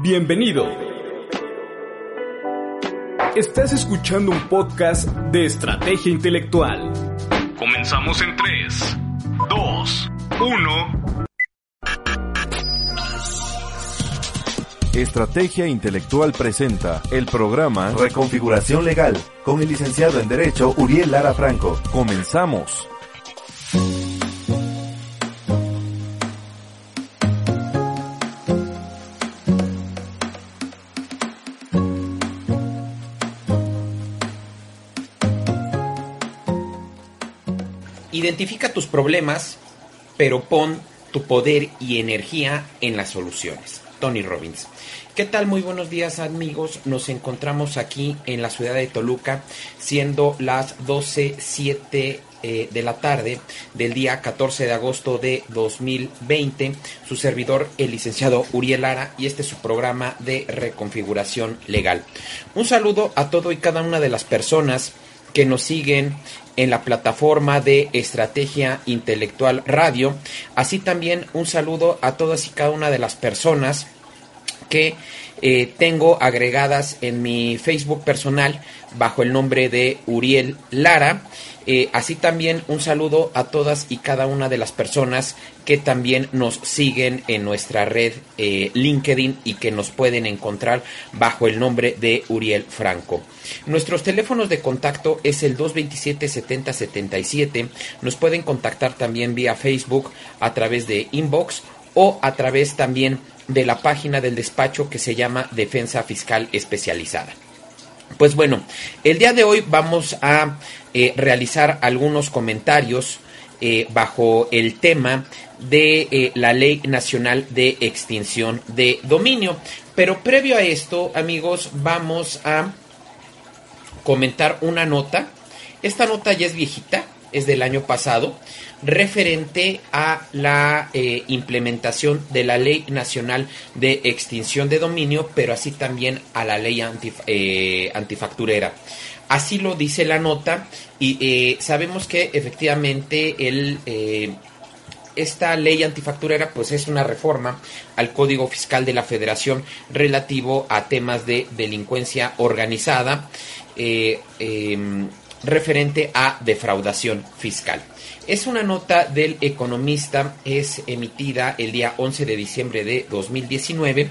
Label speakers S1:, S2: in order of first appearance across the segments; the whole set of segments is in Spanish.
S1: Bienvenido. Estás escuchando un podcast de estrategia intelectual. Comenzamos en 3, 2, 1.
S2: Estrategia Intelectual presenta el programa Reconfiguración Legal con el licenciado en Derecho Uriel Lara Franco. Comenzamos.
S3: Identifica tus problemas, pero pon tu poder y energía en las soluciones. Tony Robbins. ¿Qué tal? Muy buenos días amigos. Nos encontramos aquí en la ciudad de Toluca, siendo las 12.07 eh, de la tarde del día 14 de agosto de 2020. Su servidor, el licenciado Uriel Lara, y este es su programa de reconfiguración legal. Un saludo a todo y cada una de las personas que nos siguen en la plataforma de Estrategia Intelectual Radio. Así también un saludo a todas y cada una de las personas que eh, tengo agregadas en mi Facebook personal bajo el nombre de Uriel Lara. Eh, así también un saludo a todas y cada una de las personas que también nos siguen en nuestra red eh, LinkedIn y que nos pueden encontrar bajo el nombre de Uriel Franco. Nuestros teléfonos de contacto es el 227-7077. Nos pueden contactar también vía Facebook a través de inbox o a través también de la página del despacho que se llama Defensa Fiscal Especializada. Pues bueno, el día de hoy vamos a eh, realizar algunos comentarios eh, bajo el tema de eh, la Ley Nacional de Extinción de Dominio. Pero previo a esto, amigos, vamos a comentar una nota. Esta nota ya es viejita, es del año pasado, referente a la eh, implementación de la Ley Nacional de Extinción de Dominio, pero así también a la ley eh, antifacturera. Así lo dice la nota y eh, sabemos que efectivamente el, esta ley antifacturera pues es una reforma al Código Fiscal de la Federación relativo a temas de delincuencia organizada em, referente a defraudación fiscal. Es una nota del economista, es emitida el día 11 de diciembre de 2019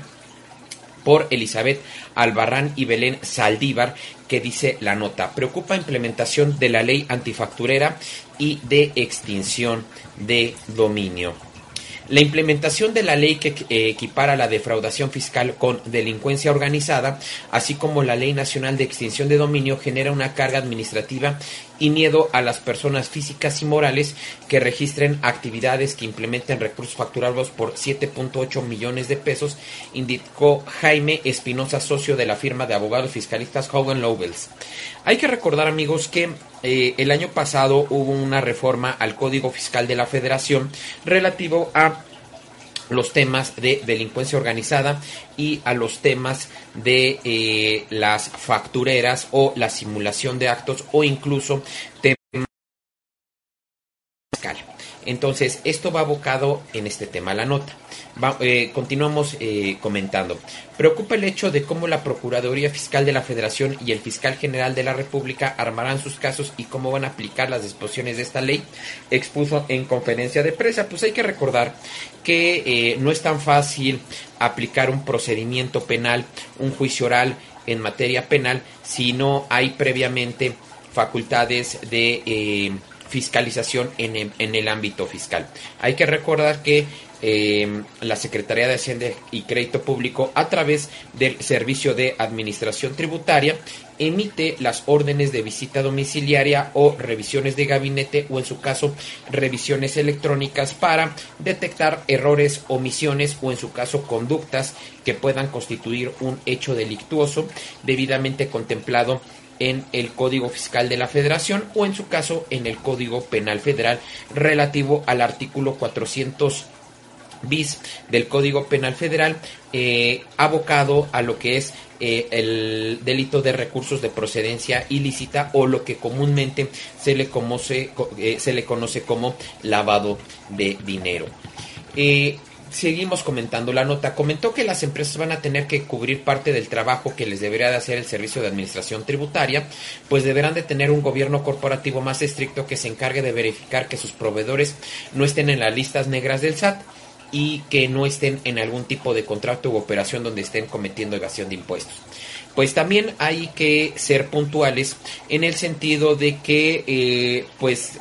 S3: por Elizabeth Albarrán y Belén Saldívar, que dice la nota, preocupa implementación de la ley antifacturera y de extinción de dominio. La implementación de la ley que eh, equipara la defraudación fiscal con delincuencia organizada, así como la Ley Nacional de Extinción de Dominio, genera una carga administrativa y miedo a las personas físicas y morales que registren actividades que implementen recursos facturados por 7.8 millones de pesos, indicó Jaime Espinosa, socio de la firma de abogados fiscalistas Hogan Lovells. Hay que recordar, amigos, que eh, el año pasado hubo una reforma al Código Fiscal de la Federación relativo a los temas de delincuencia organizada y a los temas de eh, las factureras o la simulación de actos o incluso temas entonces, esto va abocado en este tema, la nota. Eh, continuamos eh, comentando. Preocupa el hecho de cómo la Procuraduría Fiscal de la Federación y el Fiscal General de la República armarán sus casos y cómo van a aplicar las disposiciones de esta ley, expuso en conferencia de prensa. Pues hay que recordar que eh, no es tan fácil aplicar un procedimiento penal, un juicio oral en materia penal, si no hay previamente facultades de fiscalización en, en el ámbito fiscal. Hay que recordar que eh, la Secretaría de Hacienda y Crédito Público a través del Servicio de Administración Tributaria emite las órdenes de visita domiciliaria o revisiones de gabinete o en su caso revisiones electrónicas para detectar errores, omisiones o en su caso conductas que puedan constituir un hecho delictuoso debidamente contemplado en el Código Fiscal de la Federación o en su caso en el Código Penal Federal relativo al artículo 400 bis del Código Penal Federal eh, abocado a lo que es eh, el delito de recursos de procedencia ilícita o lo que comúnmente se le conoce, eh, se le conoce como lavado de dinero. Seguimos comentando la nota. Comentó que las empresas van a tener que cubrir parte del trabajo que les debería de hacer el Servicio de Administración Tributaria, pues deberán de tener un gobierno corporativo más estricto que se encargue de verificar que sus proveedores no estén en las listas negras del SAT y que no estén en algún tipo de contrato u operación donde estén cometiendo evasión de impuestos. Pues también hay que ser puntuales en el sentido de que, eh, pues,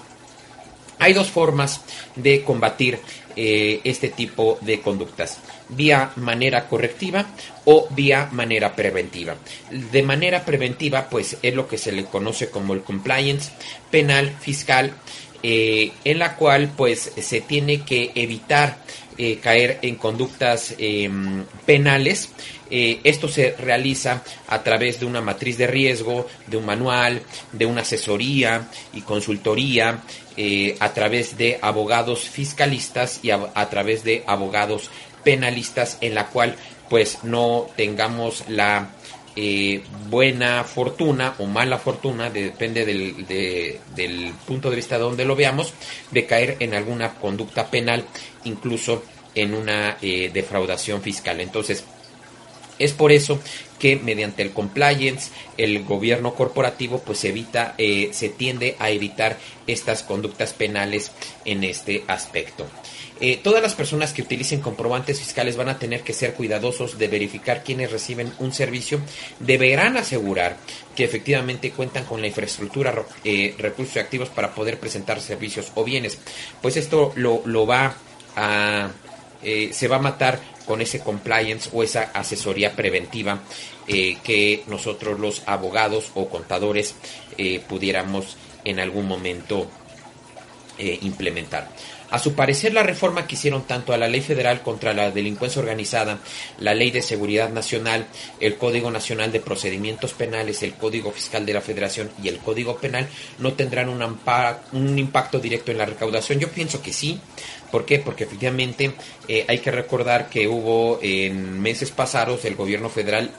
S3: hay dos formas de combatir eh, este tipo de conductas, vía manera correctiva o vía manera preventiva. De manera preventiva, pues es lo que se le conoce como el compliance penal fiscal, eh, en la cual pues se tiene que evitar eh, caer en conductas em, penales. esto se realiza a través de una matriz de riesgo, de un manual, de una asesoría y consultoría eh, a través de abogados fiscalistas y a, través de abogados penalistas en la cual pues no tengamos la eh, buena fortuna o mala fortuna, depende del, del, punto de vista de donde lo veamos, de caer en alguna conducta penal, incluso en una eh, defraudación fiscal. Entonces, es por eso que mediante el compliance, el gobierno corporativo pues evita, eh, se tiende a evitar estas conductas penales en este aspecto. Eh, todas las personas que utilicen comprobantes fiscales van a tener que ser cuidadosos de verificar quienes reciben un servicio. Deberán asegurar que efectivamente cuentan con la infraestructura, eh, recursos activos para poder presentar servicios o bienes. Pues esto lo, lo va a, se va a matar con ese compliance o esa asesoría preventiva eh, que nosotros los abogados o contadores eh, pudiéramos en algún momento eh, implementar. A su parecer, la reforma que hicieron tanto a la Ley Federal contra la Delincuencia Organizada, la Ley de Seguridad Nacional, el Código Nacional de Procedimientos Penales, el Código Fiscal de la Federación y el Código Penal no tendrán un, un impacto directo en la recaudación. Yo pienso que sí, ¿Por qué? Porque efectivamente eh, hay que recordar que hubo en meses pasados el gobierno federal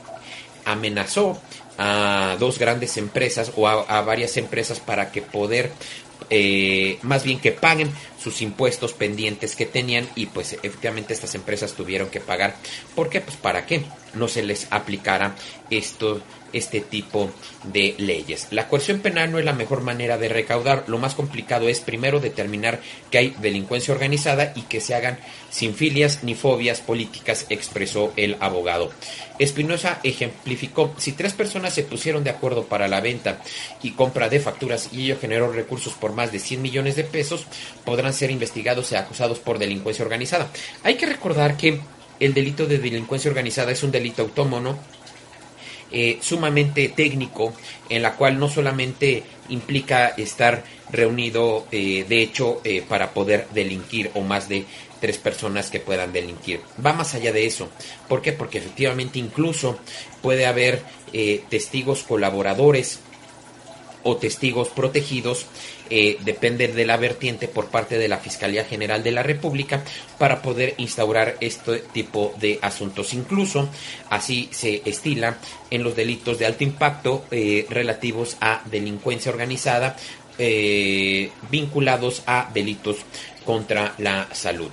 S3: amenazó a dos grandes empresas o a, varias empresas para que poder eh, más bien que paguen sus impuestos pendientes que tenían y pues efectivamente estas empresas tuvieron que pagar. ¿Por qué? Pues para que no se les aplicara esto este tipo de leyes. La coerción penal no es la mejor manera de recaudar. Lo más complicado es primero determinar que hay delincuencia organizada y que se hagan sin filias ni fobias políticas, expresó el abogado. Espinosa ejemplificó, si tres personas se pusieron de acuerdo para la venta y compra de facturas y ello generó recursos por más de 100 millones de pesos, podrán ser investigados y acusados por delincuencia organizada. Hay que recordar que el delito de delincuencia organizada es un delito autónomo eh, sumamente técnico, en la cual no solamente implica estar reunido, eh, de hecho, eh, para poder delinquir o más de tres personas que puedan delinquir. Va más allá de eso. ¿Por qué? Porque efectivamente incluso puede haber testigos colaboradores o testigos protegidos eh, depende de la vertiente por parte de la Fiscalía General de la República para poder instaurar este tipo de asuntos. Incluso así se estila en los delitos de alto impacto eh, relativos a delincuencia organizada eh, vinculados a delitos contra la salud.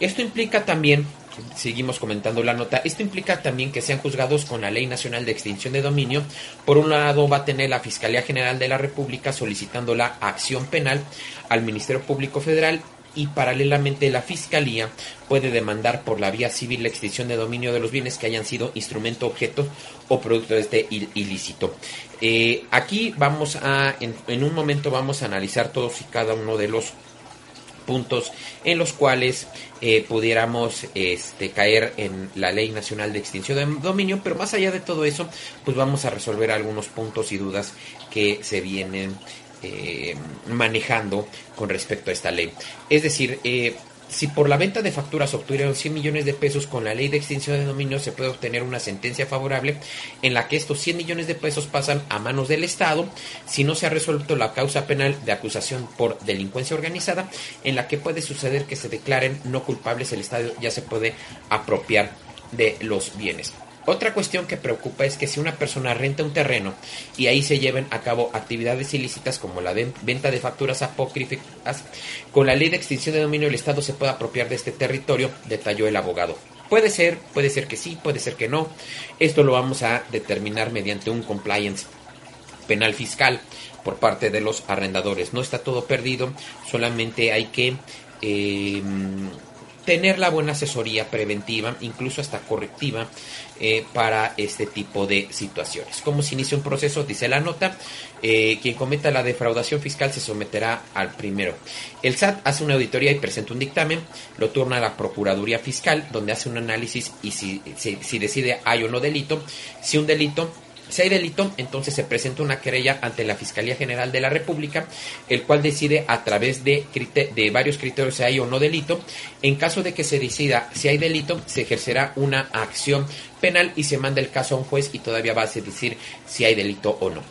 S3: Esto implica también seguimos comentando la nota, esto implica también que sean juzgados con la Ley Nacional de Extinción de Dominio. Por un lado va a tener la Fiscalía General de la República solicitando la acción penal al Ministerio Público Federal y paralelamente la Fiscalía puede demandar por la vía civil la extinción de dominio de los bienes que hayan sido instrumento, objeto o producto de este ilícito. Eh, aquí vamos a, en un momento vamos a analizar todos y cada uno de los puntos en los cuales eh, pudiéramos este, caer en la Ley Nacional de Extinción de Dominio, pero más allá de todo eso, pues vamos a resolver algunos puntos y dudas que se vienen eh, manejando con respecto a esta ley. Es decir, eh, si por la venta de facturas obtuvieron 100 millones de pesos con la ley de extinción de dominio, se puede obtener una sentencia favorable en la que estos 100 millones de pesos pasan a manos del Estado si no se ha resuelto la causa penal de acusación por delincuencia organizada, en la que puede suceder que se declaren no culpables, el Estado ya se puede apropiar de los bienes. Otra cuestión que preocupa es que si una persona renta un terreno y ahí se lleven a cabo actividades ilícitas como la venta de facturas apócrifas, con la ley de extinción de dominio el Estado se puede apropiar de este territorio, detalló el abogado. Puede ser, puede ser que sí, puede ser que no. Esto lo vamos a determinar mediante un compliance penal fiscal por parte de los arrendadores. No está todo perdido, solamente hay que eh, tener la buena asesoría preventiva, incluso hasta correctiva, eh, para este tipo de situaciones. ¿Cómo se inicia un proceso? Dice la nota, eh, quien cometa la defraudación fiscal se someterá al primero. El SAT hace una auditoría y presenta un dictamen, lo turna a la Procuraduría Fiscal, donde hace un análisis y si, si decide hay o no delito. Si un delito si hay delito, entonces se presenta una querella ante la Fiscalía General de la República, el cual decide a través de, varios criterios si hay o no delito. En caso de que se decida si hay delito, se ejercerá una acción penal y se manda el caso a un juez y todavía va a decir si hay delito o no.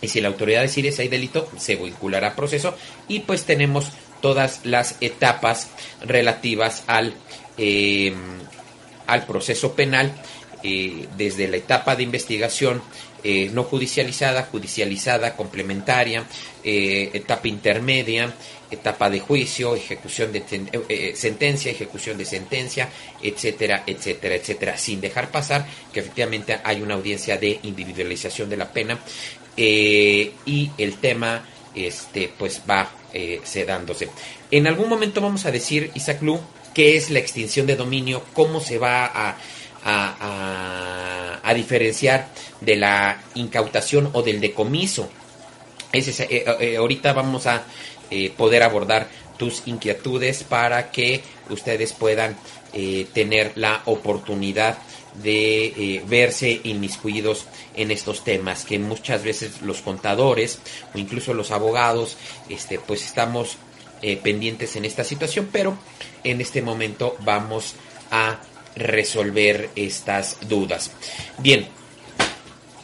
S3: Y si la autoridad decide si hay delito, se vinculará a proceso y pues tenemos todas las etapas relativas al, eh, al proceso penal eh, desde la etapa de investigación eh, no judicializada, judicializada, complementaria, eh, etapa intermedia, etapa de juicio, ejecución de sentencia, ejecución de sentencia, etcétera, etcétera, etcétera, sin dejar pasar que efectivamente hay una audiencia de individualización de la pena y el tema este pues va sedándose. En algún momento vamos a decir, Isaac Lu, qué es la extinción de dominio, cómo se va a a, diferenciar de la incautación o del decomiso. Es eh, eh, ahorita vamos a eh, poder abordar tus inquietudes para que ustedes puedan tener la oportunidad de verse inmiscuidos en estos temas que muchas veces los contadores o incluso los abogados este pues estamos pendientes en esta situación pero en este momento vamos a resolver estas dudas. Bien,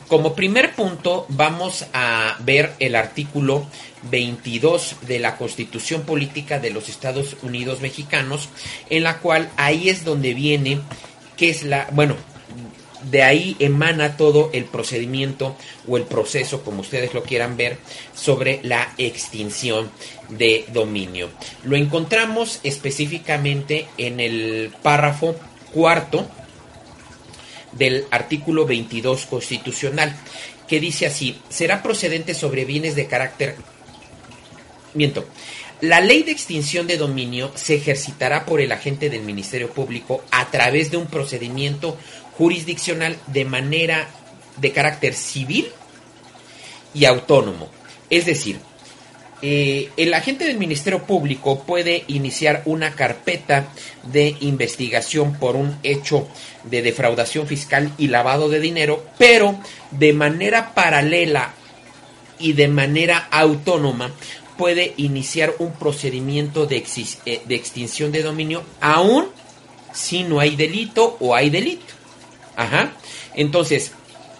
S3: como primer punto vamos a ver el artículo 22 de la Constitución Política de los Estados Unidos Mexicanos, en la cual ahí es donde viene que es la, bueno, de ahí emana todo el procedimiento o el proceso, como ustedes lo quieran ver, sobre la extinción de dominio. Lo encontramos específicamente en el párrafo cuarto del artículo 22 constitucional, que dice así, será procedente sobre bienes de carácter... Miento. La ley de extinción de dominio se ejercitará por el agente del Ministerio Público a través de un procedimiento jurisdiccional de manera de carácter civil y autónomo. Es decir, eh, el agente del Ministerio Público puede iniciar una carpeta de investigación por un hecho de defraudación fiscal y lavado de dinero, pero de manera paralela y de manera autónoma puede iniciar un procedimiento de, eh, extinción de dominio aún si no hay delito o hay delito. Ajá. Entonces,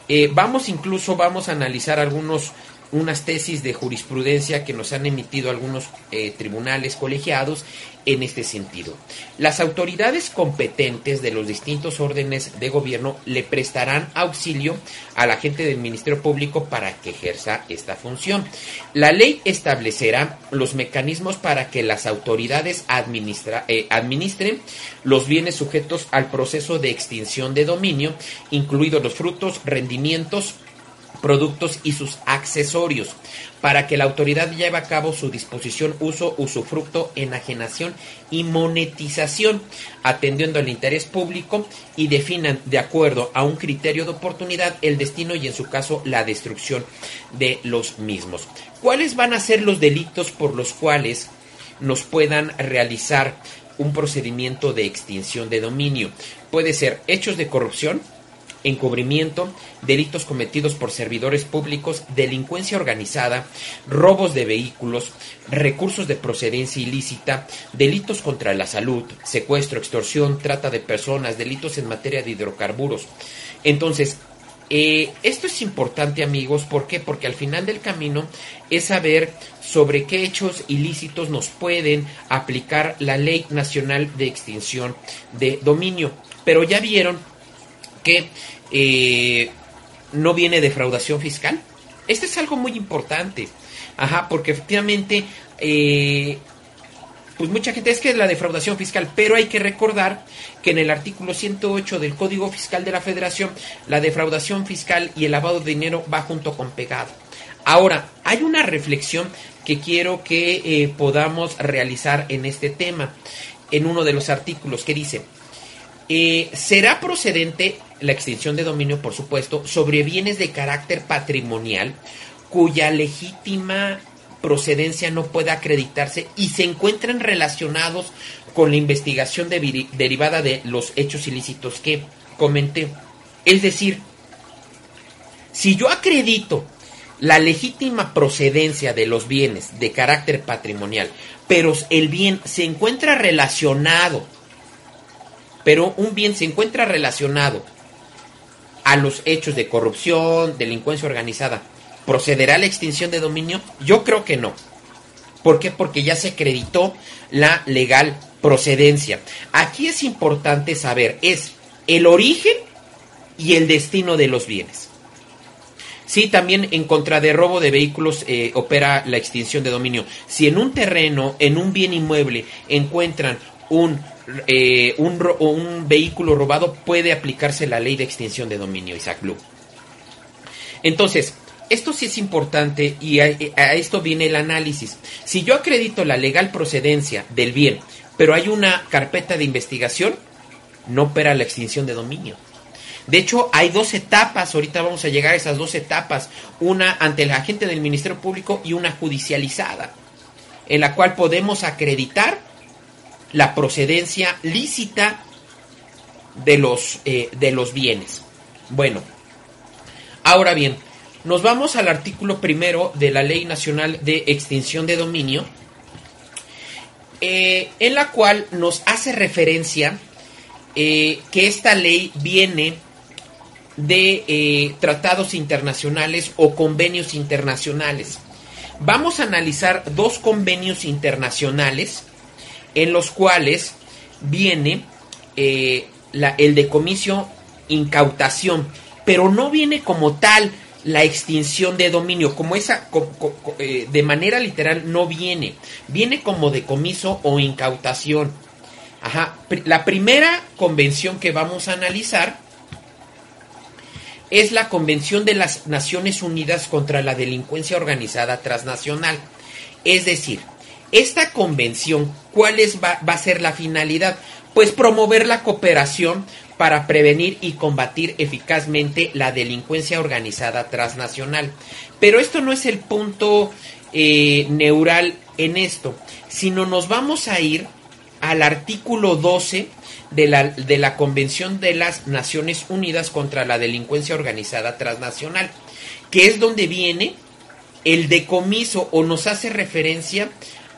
S3: eh, vamos incluso, vamos a analizar algunos unas tesis de jurisprudencia que nos han emitido algunos eh, tribunales colegiados en este sentido. Las autoridades competentes de los distintos órdenes de gobierno le prestarán auxilio a la gente del Ministerio Público para que ejerza esta función. La ley establecerá los mecanismos para que las autoridades eh, administren los bienes sujetos al proceso de extinción de dominio, incluidos los frutos, rendimientos, productos y sus accesorios, para que la autoridad lleve a cabo su disposición, uso, usufructo, enajenación y monetización, atendiendo al interés público y definan de acuerdo a un criterio de oportunidad el destino y en su caso la destrucción de los mismos. ¿Cuáles van a ser los delitos por los cuales nos puedan realizar un procedimiento de extinción de dominio? Puede ser hechos de corrupción, encubrimiento, delitos cometidos por servidores públicos, delincuencia organizada, robos de vehículos, recursos de procedencia ilícita, delitos contra la salud, secuestro, extorsión, trata de personas, delitos en materia de hidrocarburos. Entonces, eh, esto es importante amigos, ¿por qué? Porque al final del camino es saber sobre qué hechos ilícitos nos pueden aplicar la Ley Nacional de Extinción de Dominio. Pero ya vieron que eh, no viene defraudación fiscal. Este es algo muy importante. Ajá, porque efectivamente, eh, pues mucha gente es que es la defraudación fiscal, pero hay que recordar que en el artículo 108 del Código Fiscal de la Federación, la defraudación fiscal y el lavado de dinero va junto con pegado. Ahora, hay una reflexión que quiero que eh, podamos realizar en este tema, en uno de los artículos que dice, será procedente la extinción de dominio, por supuesto, sobre bienes de carácter patrimonial cuya legítima procedencia no pueda acreditarse y se encuentren relacionados con la investigación derivada de los hechos ilícitos que comenté. Es decir, si yo acredito la legítima procedencia de los bienes de carácter patrimonial, pero el bien se encuentra relacionado, pero un bien se encuentra relacionado a los hechos de corrupción, delincuencia organizada, ¿procederá la extinción de dominio? Yo creo que no. ¿Por qué? Porque ya se acreditó la legal procedencia. Aquí es importante saber, es el origen y el destino de los bienes. Sí, también en contra de robo de vehículos eh, opera la extinción de dominio. Si en un terreno, en un bien inmueble, encuentran un, eh, un, un, vehículo robado, puede aplicarse la ley de extinción de dominio, Isaac Blue. Entonces, esto sí es importante y a, a esto viene el análisis. Si yo acredito la legal procedencia del bien, pero hay una carpeta de investigación, no opera la extinción de dominio. De hecho, hay dos etapas, ahorita vamos a llegar a esas dos etapas, una ante el agente del Ministerio Público y una judicializada, en la cual podemos acreditar la procedencia lícita de los, eh, de los bienes. Bueno, ahora bien, nos vamos al artículo primero de la Ley Nacional de Extinción de Dominio, eh, en la cual nos hace referencia eh, que esta ley viene de tratados internacionales o convenios internacionales. Vamos a analizar dos convenios internacionales en los cuales viene eh, la, el decomiso incautación, pero no viene como tal la extinción de dominio, como esa eh, de manera literal no viene, viene como decomiso o incautación. Ajá. La primera convención que vamos a analizar es la Convención de las Naciones Unidas contra la Delincuencia Organizada Transnacional. Es decir, esta convención, ¿cuál es, va, a ser la finalidad? Pues promover la cooperación para prevenir y combatir eficazmente la delincuencia organizada transnacional. Pero esto no es el punto eh, neural en esto, sino nos vamos a ir al artículo 12 de la, de la Convención de las Naciones Unidas contra la Delincuencia Organizada Transnacional, que es donde viene el decomiso o nos hace referencia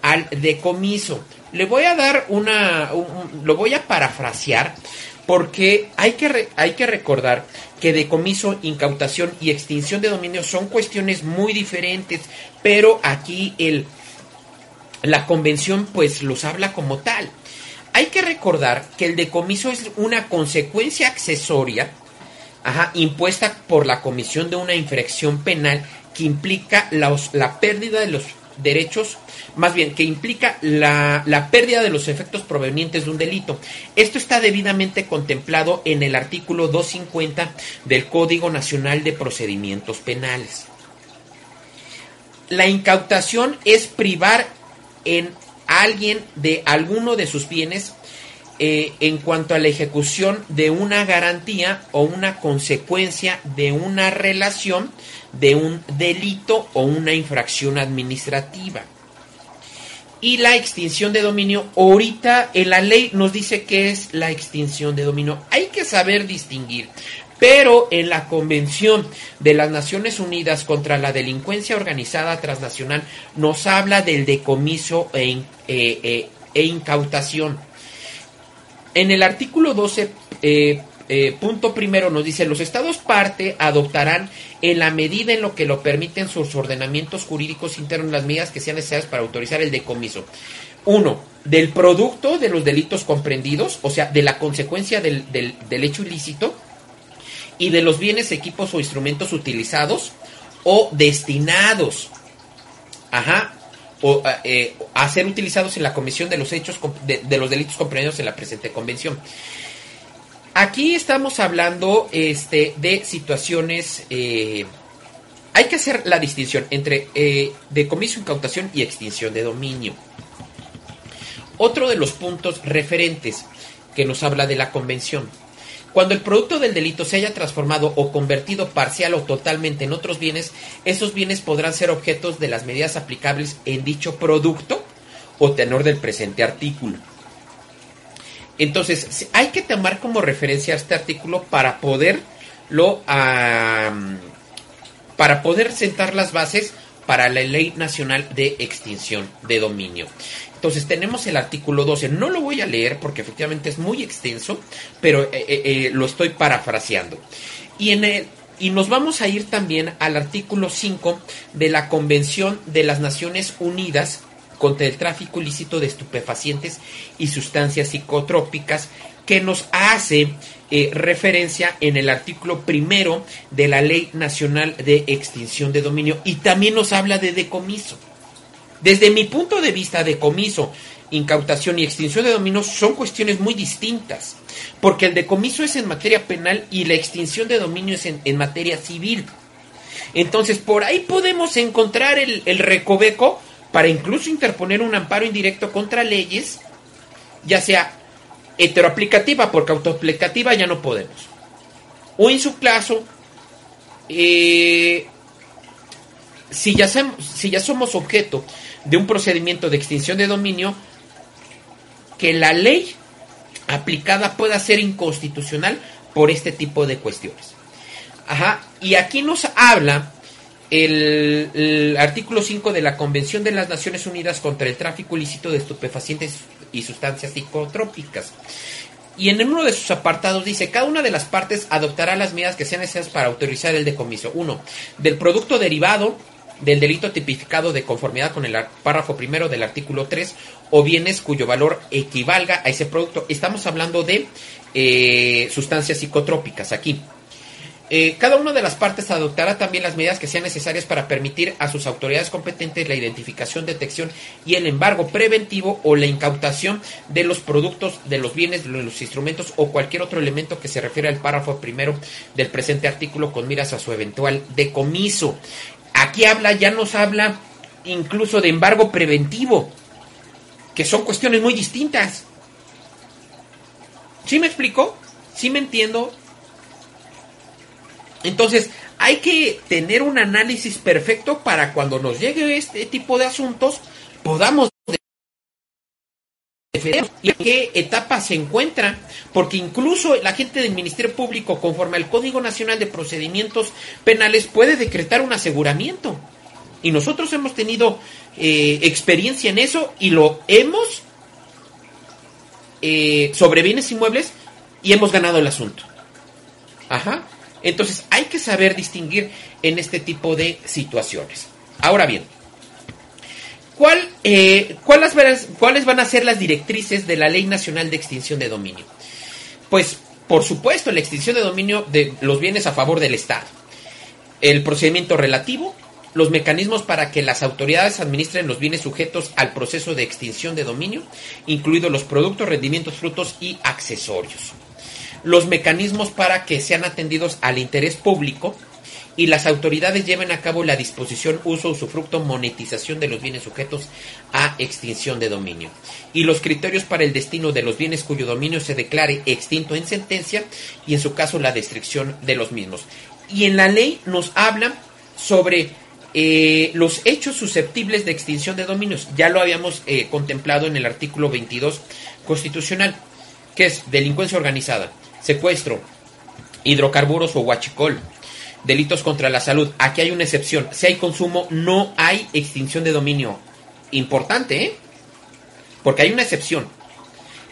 S3: al decomiso. Le voy a dar una, lo voy a parafrasear porque hay que, hay que recordar que decomiso, incautación y extinción de dominio son cuestiones muy diferentes, pero aquí el, la convención pues los habla como tal. Hay que recordar que el decomiso es una consecuencia accesoria impuesta por la comisión de una infracción penal que implica la, pérdida de los derechos, más bien que implica la, la, pérdida de los efectos provenientes de un delito. Esto está debidamente contemplado en el artículo 250 del Código Nacional de Procedimientos Penales. La incautación es privar en alguien de alguno de sus bienes eh, en cuanto a la ejecución de una garantía o una consecuencia de una relación de un delito o una infracción administrativa. Y la extinción de dominio, ahorita en la ley nos dice que es la extinción de dominio. Hay que saber distinguir. Pero en la Convención de las Naciones Unidas contra la Delincuencia Organizada Transnacional nos habla del decomiso e, eh, eh, e incautación. En el artículo 12, eh, punto primero, nos dice, los estados parte adoptarán en la medida en lo que lo permiten sus ordenamientos jurídicos internos las medidas que sean necesarias para autorizar el decomiso. Uno, del producto de los delitos comprendidos, o sea, de la consecuencia del, del hecho ilícito y de los bienes, equipos o instrumentos utilizados o destinados ajá, o, eh, a ser utilizados en la comisión de los hechos de, los delitos comprendidos en la presente convención. Aquí estamos hablando este, de situaciones. Eh, hay que hacer la distinción entre eh, decomiso, incautación y extinción de dominio. Otro de los puntos referentes que nos habla de la convención cuando el producto del delito se haya transformado o convertido parcial o totalmente en otros bienes, esos bienes podrán ser objetos de las medidas aplicables en dicho producto o tenor del presente artículo. Entonces, hay que tomar como referencia este artículo para poderlo, para poder sentar las bases para la Ley Nacional de Extinción de Dominio. Entonces tenemos el artículo 12. No lo voy a leer porque efectivamente es muy extenso, pero eh, eh, eh, lo estoy parafraseando. Y, en el, y nos vamos a ir también al artículo 5 de la Convención de las Naciones Unidas contra el tráfico ilícito de estupefacientes y sustancias psicotrópicas que nos hace referencia en el artículo primero de la Ley Nacional de Extinción de Dominio y también nos habla de decomiso. Desde mi punto de vista, decomiso, incautación y extinción de dominio son cuestiones muy distintas, porque el decomiso es en materia penal y la extinción de dominio es en, materia civil. Entonces, por ahí podemos encontrar el, el recoveco para incluso interponer un amparo indirecto contra leyes, ya sea heteroaplicativa, porque autoaplicativa ya no podemos. O en su caso, eh, si, ya si ya somos objeto de un procedimiento de extinción de dominio que la ley aplicada pueda ser inconstitucional por este tipo de cuestiones. Ajá, y aquí nos habla el, artículo 5 de la Convención de las Naciones Unidas contra el tráfico ilícito de estupefacientes y sustancias psicotrópicas. Y en uno de sus apartados dice, cada una de las partes adoptará las medidas que sean necesarias para autorizar el decomiso. Uno, del producto derivado del delito tipificado de conformidad con el párrafo primero del artículo 3 o bienes cuyo valor equivalga a ese producto. Estamos hablando de eh, sustancias psicotrópicas aquí. Eh, cada una de las partes adoptará también las medidas que sean necesarias para permitir a sus autoridades competentes la identificación, detección y el embargo preventivo o la incautación de los productos, de los bienes, de los instrumentos o cualquier otro elemento que se refiere al párrafo primero del presente artículo con miras a su eventual decomiso. Aquí habla, ya nos habla incluso de embargo preventivo, que son cuestiones muy distintas. ¿Sí me explico? ¿Sí me entiendo? Entonces, hay que tener un análisis perfecto para cuando nos llegue este tipo de asuntos, podamos y en qué etapa se encuentra, porque incluso la gente del Ministerio Público, conforme al Código Nacional de Procedimientos Penales, puede decretar un aseguramiento. Y nosotros hemos tenido eh, experiencia en eso y lo hemos eh, sobre bienes inmuebles y hemos ganado el asunto. Ajá. Entonces hay que saber distinguir en este tipo de situaciones. Ahora bien, ¿Cuál, eh, ¿cuáles, ¿Cuáles van a ser las directrices de la Ley Nacional de Extinción de Dominio? Pues, por supuesto, la extinción de dominio de los bienes a favor del Estado. El procedimiento relativo, los mecanismos para que las autoridades administren los bienes sujetos al proceso de extinción de dominio, incluidos los productos, rendimientos, frutos y accesorios. Los mecanismos para que sean atendidos al interés público, y las autoridades lleven a cabo la disposición, uso, usufructo, monetización de los bienes sujetos a extinción de dominio. Y los criterios para el destino de los bienes cuyo dominio se declare extinto en sentencia y en su caso la destrucción de los mismos. Y en la ley nos habla sobre eh, los hechos susceptibles de extinción de dominios. Ya lo habíamos eh, contemplado en el artículo 22 constitucional, que es delincuencia organizada, secuestro, hidrocarburos o huachicol, delitos contra la salud. Aquí hay una excepción. Si hay consumo, no hay extinción de dominio. Importante, ¿eh? Porque hay una excepción.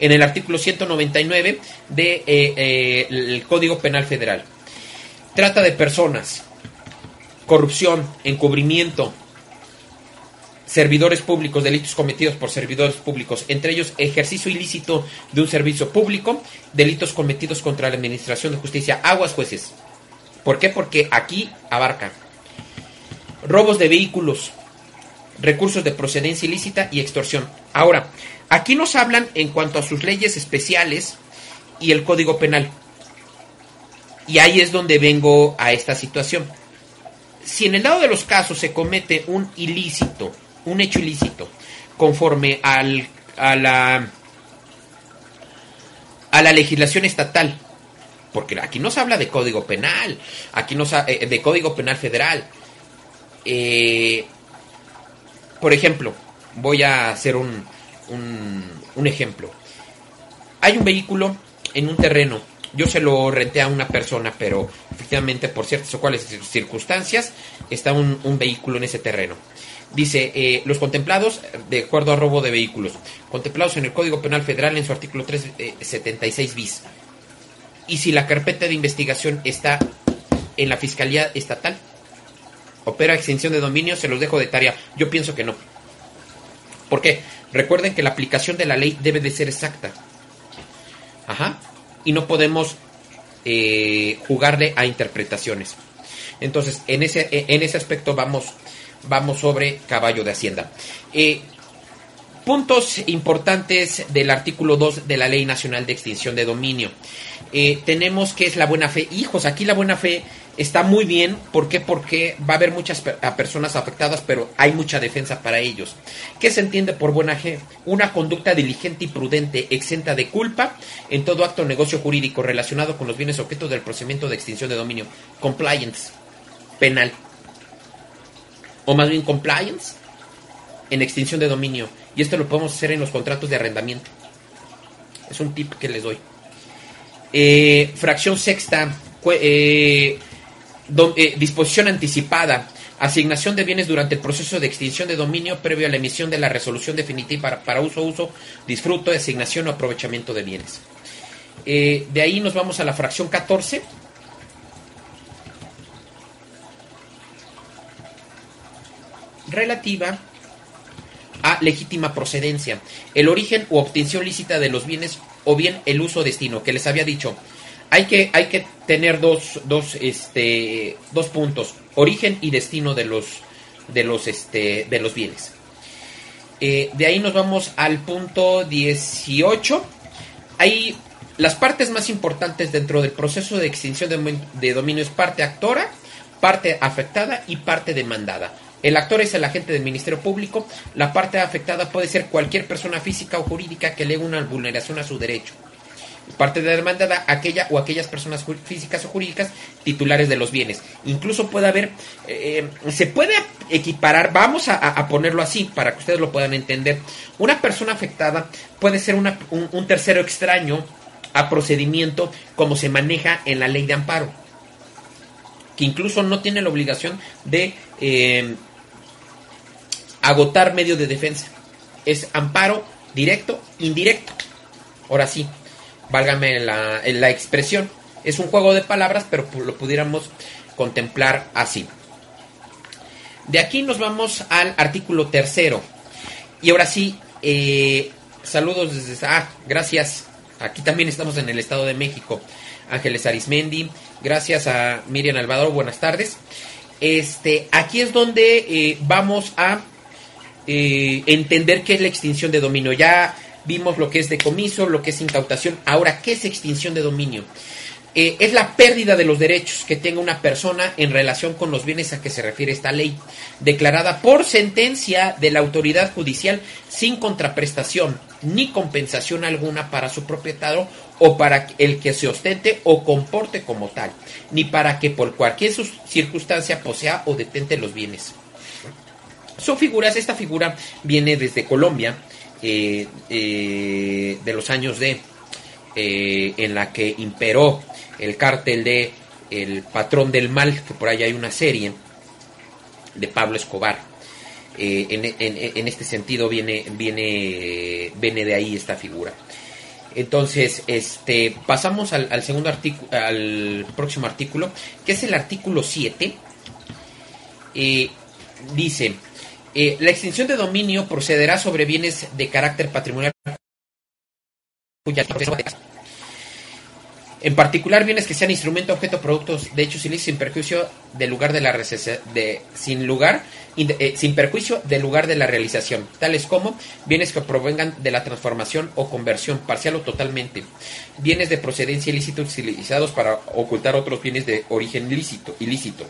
S3: En el artículo 199 del de, eh, eh, Código Penal Federal. Trata de personas, corrupción, encubrimiento, servidores públicos, delitos cometidos por servidores públicos, entre ellos ejercicio ilícito de un servicio público, delitos cometidos contra la administración de justicia, aguas jueces ¿Por qué? Porque aquí abarca robos de vehículos, recursos de procedencia ilícita y extorsión. Ahora, aquí nos hablan en cuanto a sus leyes especiales y el Código Penal. Y ahí es donde vengo a esta situación. Si en el lado de los casos se comete un ilícito, un hecho ilícito, conforme al, a, la, a la legislación estatal, porque aquí no se habla de código penal, aquí no se, eh, de código penal federal. Eh, por ejemplo, voy a hacer un, un, un ejemplo. Hay un vehículo en un terreno yo se lo renté a una persona, pero efectivamente por ciertas o cuales circunstancias está un, vehículo en ese terreno. Dice, eh, los contemplados, de acuerdo a robo de vehículos, contemplados en el Código Penal Federal en su artículo 376 eh, bis. Y si la carpeta de investigación está en la Fiscalía Estatal, opera extinción de dominio, se los dejo de tarea. Yo pienso que no. ¿Por qué? Recuerden que la aplicación de la ley debe de ser exacta. Ajá y no podemos eh, jugarle a interpretaciones. Entonces, en ese, en ese aspecto vamos, vamos sobre caballo de Hacienda. Eh, puntos importantes del artículo 2 de la Ley Nacional de Extinción de Dominio. Eh, tenemos que es la buena fe. Hijos, aquí la buena fe está muy bien. ¿Por qué? Porque va a haber muchas personas afectadas, pero hay mucha defensa para ellos. ¿Qué se entiende por buena fe? Una conducta diligente y prudente, exenta de culpa en todo acto o negocio jurídico relacionado con los bienes objeto del procedimiento de extinción de dominio. Compliance, penal. O más bien compliance en extinción de dominio. Y esto lo podemos hacer en los contratos de arrendamiento. Es un tip que les doy. Eh, fracción sexta, eh, eh, disposición anticipada, asignación de bienes durante el proceso de extinción de dominio previo a la emisión de la resolución definitiva para, uso, uso, disfruto, asignación o aprovechamiento de bienes. de ahí nos vamos a la fracción 14. Relativa a legítima procedencia, el origen u obtención lícita de los bienes o bien el uso destino, que les había dicho. Hay que, hay que tener dos, dos, este, dos puntos, origen y destino de los, de los, este, de los bienes. Eh, de ahí nos vamos al punto 18. Hay las partes más importantes dentro del proceso de extinción de, de dominio es parte actora, parte afectada y parte demandada. El actor es el agente del Ministerio Público. La parte afectada puede ser cualquier persona física o jurídica que le una vulneración a su derecho. Parte de la demandada, aquella o aquellas personas físicas o jurídicas titulares de los bienes. Incluso puede haber, eh, se puede equiparar, vamos a, ponerlo así para que ustedes lo puedan entender. Una persona afectada puede ser un, tercero extraño a procedimiento como se maneja en la ley de amparo. Que incluso no tiene la obligación de... Eh, agotar medio de defensa. Es amparo directo, indirecto. Ahora sí, válgame la, la expresión. Es un juego de palabras, pero lo pudiéramos contemplar así. De aquí nos vamos al artículo tercero. Y ahora sí, eh, saludos desde... Ah, gracias. Aquí también estamos en el Estado de México. Ángeles Arismendi. Gracias a Miriam Alvador. Buenas tardes. Este, aquí es donde eh, vamos a eh, entender qué es la extinción de dominio. Ya vimos lo que es decomiso, lo que es incautación. Ahora, ¿qué es extinción de dominio? Eh, es la pérdida de los derechos que tenga una persona en relación con los bienes a que se refiere esta ley, declarada por sentencia de la autoridad judicial sin contraprestación ni compensación alguna para su propietario o para el que se ostente o comporte como tal, ni para que por cualquier circunstancia posea o detente los bienes. Son figuras, esta figura viene desde Colombia, eh, eh, de los años de, eh, en la que imperó el cártel de El Patrón del Mal, que por ahí hay una serie de Pablo Escobar. En, este sentido viene, viene, viene de ahí esta figura. Entonces, este, pasamos al, al segundo artículo, al próximo artículo, que es el artículo 7. dice, eh, la extinción de dominio procederá sobre bienes de carácter patrimonial En particular, bienes que sean instrumento, objeto, productos de hechos ilícitos sin perjuicio del lugar de la de, sin lugar eh, sin perjuicio del lugar de la realización, tales como bienes que provengan de la transformación o conversión parcial o totalmente, bienes de procedencia ilícita utilizados para ocultar otros bienes de origen ilícito, ilícito.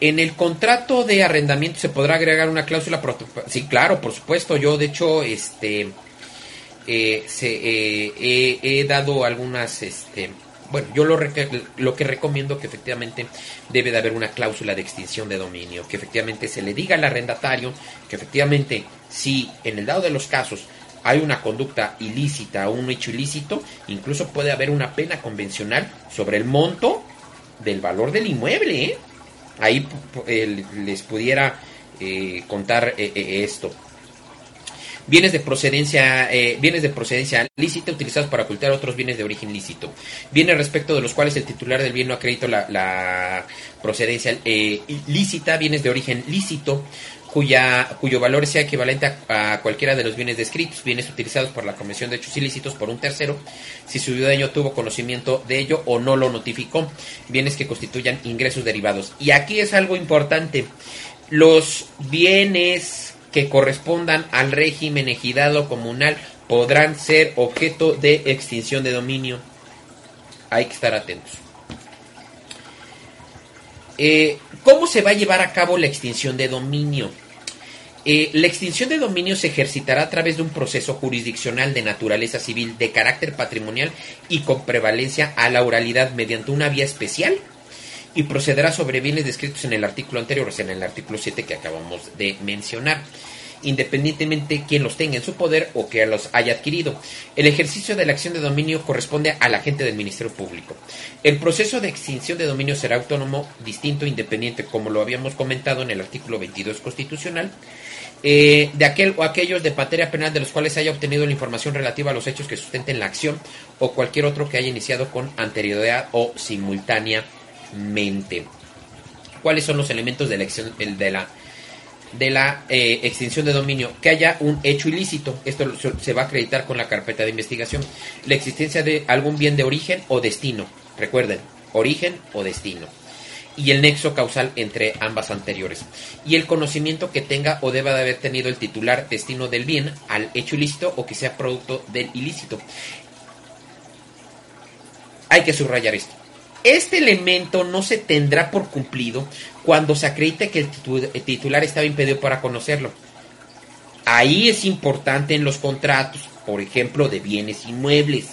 S3: En el contrato de arrendamiento se podrá agregar una cláusula. Sí, claro, por supuesto. Yo, de hecho, este eh, se, eh, he dado algunas, este, bueno, yo lo, lo que recomiendo que efectivamente debe de haber una cláusula de extinción de dominio, que efectivamente se le diga al arrendatario que efectivamente si en el dado de los casos hay una conducta ilícita o un hecho ilícito, incluso puede haber una pena convencional sobre el monto del valor del inmueble. ¿eh? Ahí les pudiera contar esto. Bienes de procedencia, eh, bienes de procedencia lícita utilizados para ocultar otros bienes de origen lícito. Bienes respecto de los cuales el titular del bien no acredita la, la procedencia eh, lícita, bienes de origen lícito, cuya, cuyo valor sea equivalente a, cualquiera de los bienes descritos, bienes utilizados por la Comisión de Hechos Ilícitos por un tercero, si su dueño tuvo conocimiento de ello o no lo notificó, bienes que constituyan ingresos derivados. Y aquí es algo importante, los bienes que correspondan al régimen ejidado comunal podrán ser objeto de extinción de dominio. Hay que estar atentos. Eh, ¿Cómo se va a llevar a cabo la extinción de dominio? Eh, la extinción de dominio se ejercitará a través de un proceso jurisdiccional de naturaleza civil de carácter patrimonial y con prevalencia a la oralidad mediante una vía especial y procederá sobre bienes descritos en el artículo anterior, o sea, en el artículo 7 que acabamos de mencionar independientemente quien los tenga en su poder o que los haya adquirido. El ejercicio de la acción de dominio corresponde al agente del Ministerio Público. El proceso de extinción de dominio será autónomo, distinto, independiente, como lo habíamos comentado en el artículo 22 constitucional, eh, de aquel o aquellos de materia penal de los cuales haya obtenido la información relativa a los hechos que sustenten la acción o cualquier otro que haya iniciado con anterioridad o simultáneamente. ¿Cuáles son los elementos de la, de la de la eh, extinción de dominio, que haya un hecho ilícito. Esto se va a acreditar con la carpeta de investigación. La existencia de algún bien de origen o destino. Recuerden, origen o destino. Y el nexo causal entre ambas anteriores. Y el conocimiento que tenga o deba de haber tenido el titular destino del bien al hecho ilícito o que sea producto del ilícito. Hay que subrayar esto. Este elemento no se tendrá por cumplido cuando se acredite que el titular estaba impedido para conocerlo. Ahí es importante en los contratos, por ejemplo, de bienes inmuebles.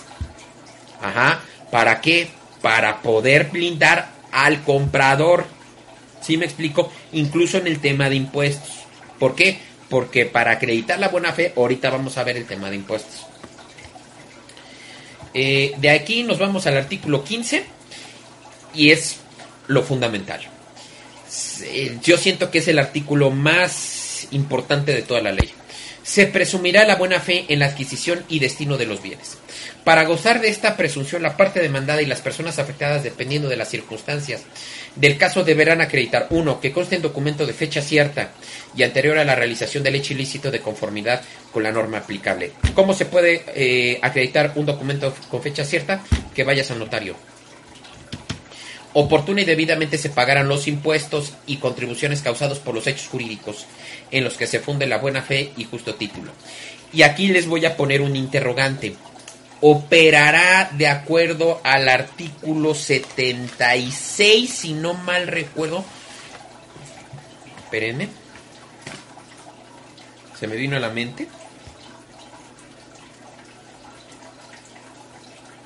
S3: Ajá, ¿para qué? Para poder blindar al comprador. ¿Sí me explico? Incluso en el tema de impuestos. ¿Por qué? Porque para acreditar la buena fe, ahorita vamos a ver el tema de impuestos. Eh, de aquí nos vamos al artículo 15 y es lo fundamental. Yo siento que es el artículo más importante de toda la ley. Se presumirá la buena fe en la adquisición y destino de los bienes. Para gozar de esta presunción, la parte demandada y las personas afectadas, dependiendo de las circunstancias del caso, deberán acreditar, uno, que conste en documento de fecha cierta y anterior a la realización del hecho ilícito de conformidad con la norma aplicable. ¿Cómo se puede eh, acreditar un documento con fecha cierta? Que vayas al notario oportuna y debidamente se pagaran los impuestos y contribuciones causados por los hechos jurídicos en los que se funde la buena fe y justo título. Y aquí les voy a poner un interrogante. ¿Operará de acuerdo al artículo 76, si no mal recuerdo? Espérenme. Se me vino a la mente.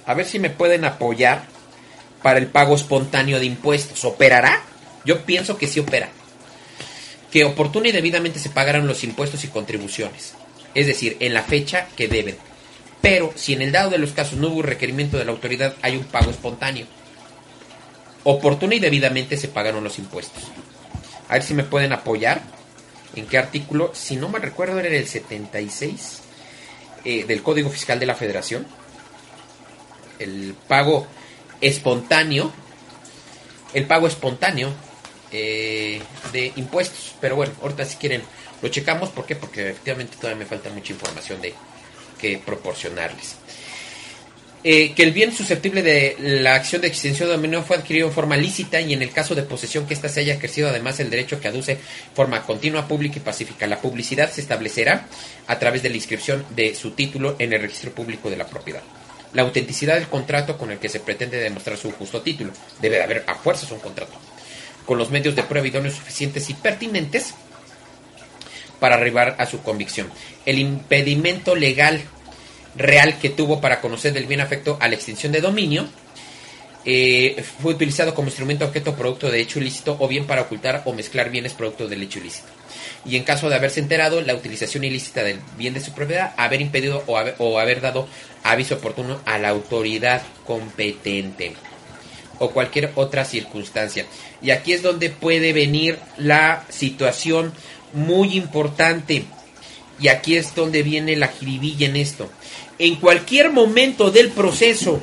S3: A ver si me pueden apoyar para el pago espontáneo de impuestos. ¿Operará? Yo pienso que sí opera. Que oportuna y debidamente se pagaron los impuestos y contribuciones. Es decir, en la fecha que deben. Pero si en el dado de los casos no hubo requerimiento de la autoridad, hay un pago espontáneo. Oportuna y debidamente se pagaron los impuestos. A ver si me pueden apoyar. ¿En qué artículo? Si no me recuerdo, era el 76 eh, del Código Fiscal de la Federación. El pago espontáneo, el pago espontáneo eh, de impuestos. Pero bueno, ahorita si quieren lo checamos. ¿Por qué? Porque efectivamente todavía me falta mucha información de que proporcionarles. eh, que el bien susceptible de la acción de extinción de dominio fue adquirido en forma lícita y en el caso de posesión que ésta se haya ejercido además el derecho que aduce forma continua, pública y pacífica. La publicidad se establecerá a través de la inscripción de su título en el registro público de la propiedad. La autenticidad del contrato con el que se pretende demostrar su justo título. Debe de haber a fuerzas un contrato. Con los medios de prueba idóneos suficientes y pertinentes para arribar a su convicción. El impedimento legal real que tuvo para conocer del bien afecto a la extinción de dominio eh, fue utilizado como instrumento objeto producto de hecho ilícito o bien para ocultar o mezclar bienes producto del hecho ilícito. Y en caso de haberse enterado la utilización ilícita del bien de su propiedad, haber impedido o haber, dado aviso oportuno a la autoridad competente o cualquier otra circunstancia. Y aquí es donde puede venir la situación muy importante. Y aquí es donde viene la jiribilla en esto. En cualquier momento del proceso,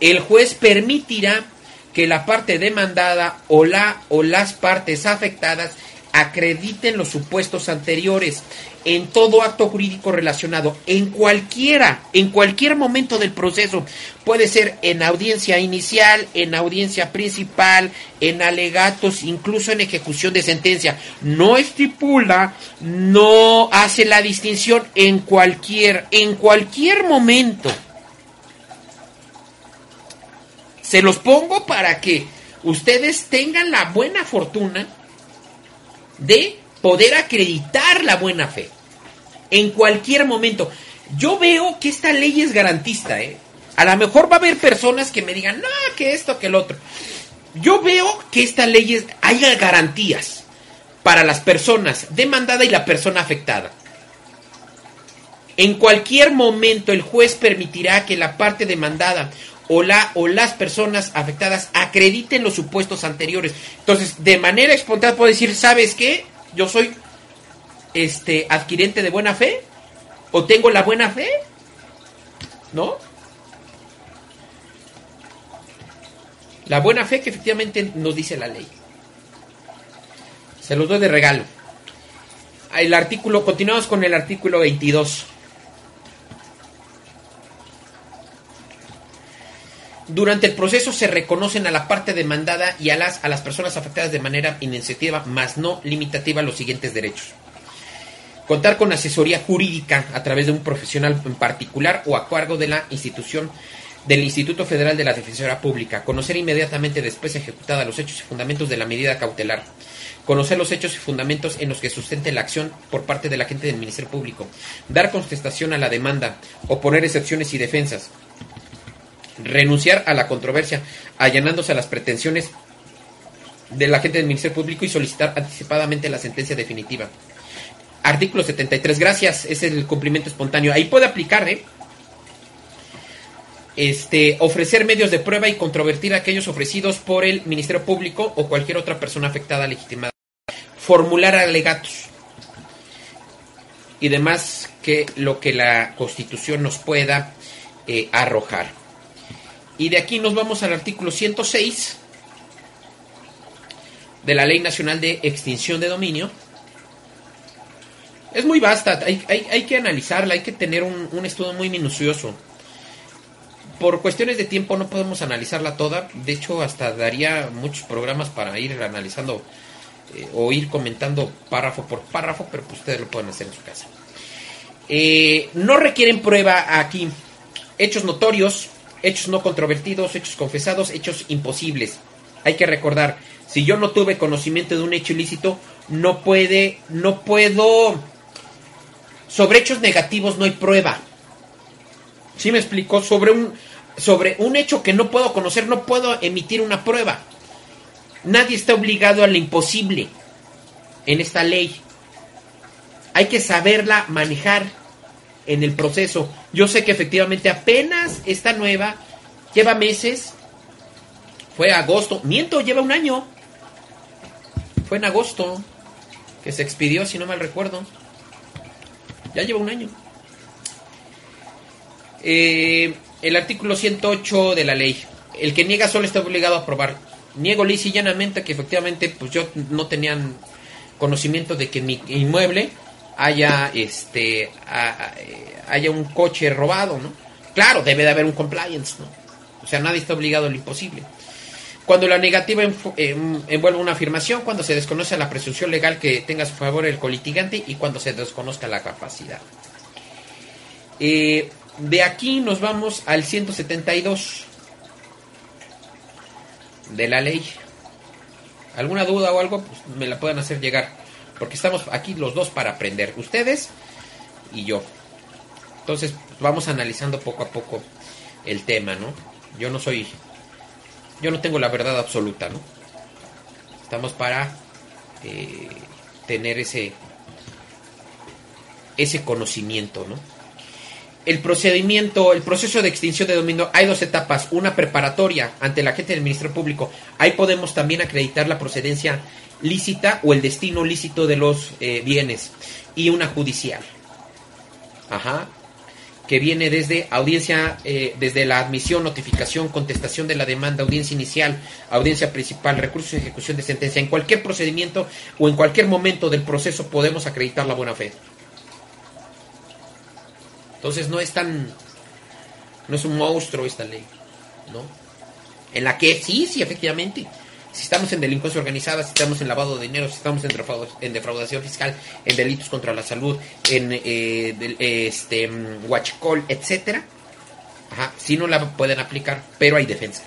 S3: el juez permitirá que la parte demandada o la o las partes afectadas acrediten los supuestos anteriores en todo acto jurídico relacionado, en cualquiera, en cualquier momento del proceso, puede ser en audiencia inicial, en audiencia principal, en alegatos, incluso en ejecución de sentencia. No estipula, no hace la distinción en cualquier, en cualquier momento. Se los pongo para que ustedes tengan la buena fortuna de poder acreditar la buena fe en cualquier momento. Yo veo que esta ley es garantista, ¿eh? A lo mejor va a haber personas que me digan, no, que esto, que el otro. Yo veo que esta ley es, garantías para las personas demandada y la persona afectada. En cualquier momento el juez permitirá que la parte demandada o, la, o las personas afectadas acrediten los supuestos anteriores. Entonces, de manera espontánea puedo decir, ¿sabes qué? Yo soy este, adquirente de buena fe? ¿O tengo la buena fe? ¿No? La buena fe que efectivamente nos dice la ley. Se los doy de regalo. El artículo, continuamos con el artículo 22. Durante el proceso se reconocen a la parte demandada y a las, a las personas afectadas de manera iniciativa, más no limitativa, los siguientes derechos. Contar con asesoría jurídica a través de un profesional en particular o a cargo de la institución del Instituto Federal de la Defensoría Pública. Conocer inmediatamente después ejecutada los hechos y fundamentos de la medida cautelar. Conocer los hechos y fundamentos en los que sustente la acción por parte del agente del Ministerio Público. Dar contestación a la demanda. Oponer excepciones y defensas. Renunciar a la controversia, allanándose a las pretensiones del agente del Ministerio Público y solicitar anticipadamente la sentencia definitiva. Artículo 73, gracias, es el cumplimiento espontáneo. Ahí puede aplicar, ¿eh? Este, ofrecer medios de prueba y controvertir aquellos ofrecidos por el Ministerio Público o cualquier otra persona afectada legitimada. Formular alegatos y demás que lo que la Constitución nos pueda eh, arrojar. Y de aquí nos vamos al artículo 106 de la Ley Nacional de Extinción de Dominio es muy vasta, hay, hay, que analizarla, hay que tener un, estudio muy minucioso. Por cuestiones de tiempo no podemos analizarla toda, de hecho hasta daría muchos programas para ir analizando eh, o ir comentando párrafo por párrafo, pero pues ustedes lo pueden hacer en su casa. Eh, no requieren prueba aquí. Hechos notorios, hechos no controvertidos, hechos confesados, hechos imposibles. Hay que recordar, si yo no tuve conocimiento de un hecho ilícito, no puede, no puedo sobre hechos negativos no hay prueba. ¿Sí me explicó? Sobre un, sobre un hecho que no puedo conocer, no puedo emitir una prueba. Nadie está obligado a lo imposible en esta ley. Hay que saberla manejar en el proceso. Yo sé que efectivamente apenas está nueva, lleva meses, fue agosto, miento, lleva un año. Fue en agosto que se expidió, si no mal recuerdo. Ya lleva un año. Eh, el artículo 108 de la ley. El que niega solo está obligado a aprobar. Niego lisa y llanamente que efectivamente pues yo no tenía conocimiento de que mi inmueble haya este haya un coche robado, ¿no? Claro, debe de haber un compliance, ¿no? O sea, nadie está obligado a lo imposible. Cuando la negativa em, envuelve una afirmación, cuando se desconoce la presunción legal que tenga a su favor el colitigante y cuando se desconozca la capacidad. Eh, de aquí nos vamos al 172 de la ley. ¿Alguna duda o algo? Pues me la pueden hacer llegar. Porque estamos aquí los dos para aprender. Ustedes y yo. Entonces vamos analizando poco a poco el tema, ¿no? Yo no soy yo no tengo la verdad absoluta, ¿no? Estamos para eh, tener ese, ese conocimiento, ¿no? El procedimiento, el proceso de extinción de dominio, hay dos etapas. Una preparatoria ante la gente del Ministerio Público. Ahí podemos también acreditar la procedencia lícita o el destino lícito de los eh, bienes. Y una judicial. Ajá que viene desde audiencia, eh, desde la admisión, notificación, contestación de la demanda, audiencia inicial, audiencia principal, recurso de ejecución de sentencia. En cualquier procedimiento o en cualquier momento del proceso podemos acreditar la buena fe. Entonces no es tan, no es un monstruo esta ley, ¿no? En la que sí, sí, efectivamente, si estamos en delincuencia organizada, si estamos en lavado de dinero, si estamos en, defraudación fiscal, en delitos contra la salud, en eh, este, huachicol, etcétera, ajá, si no la pueden aplicar, pero hay defensa.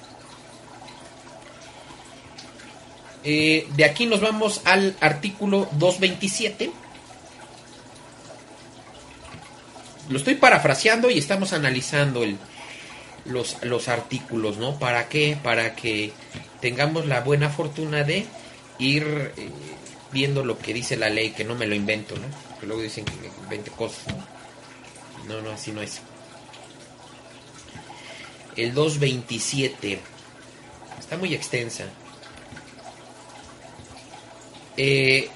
S3: Eh, de aquí nos vamos al artículo 227. Lo estoy parafraseando y estamos analizando los, los artículos, ¿no? ¿Para qué? Para que tengamos la buena fortuna de ir eh, viendo lo que dice la ley, que no me lo invento, ¿no? Que luego dicen que 20 cosas. No, no, así no es. El 227 está muy extensa. Eh,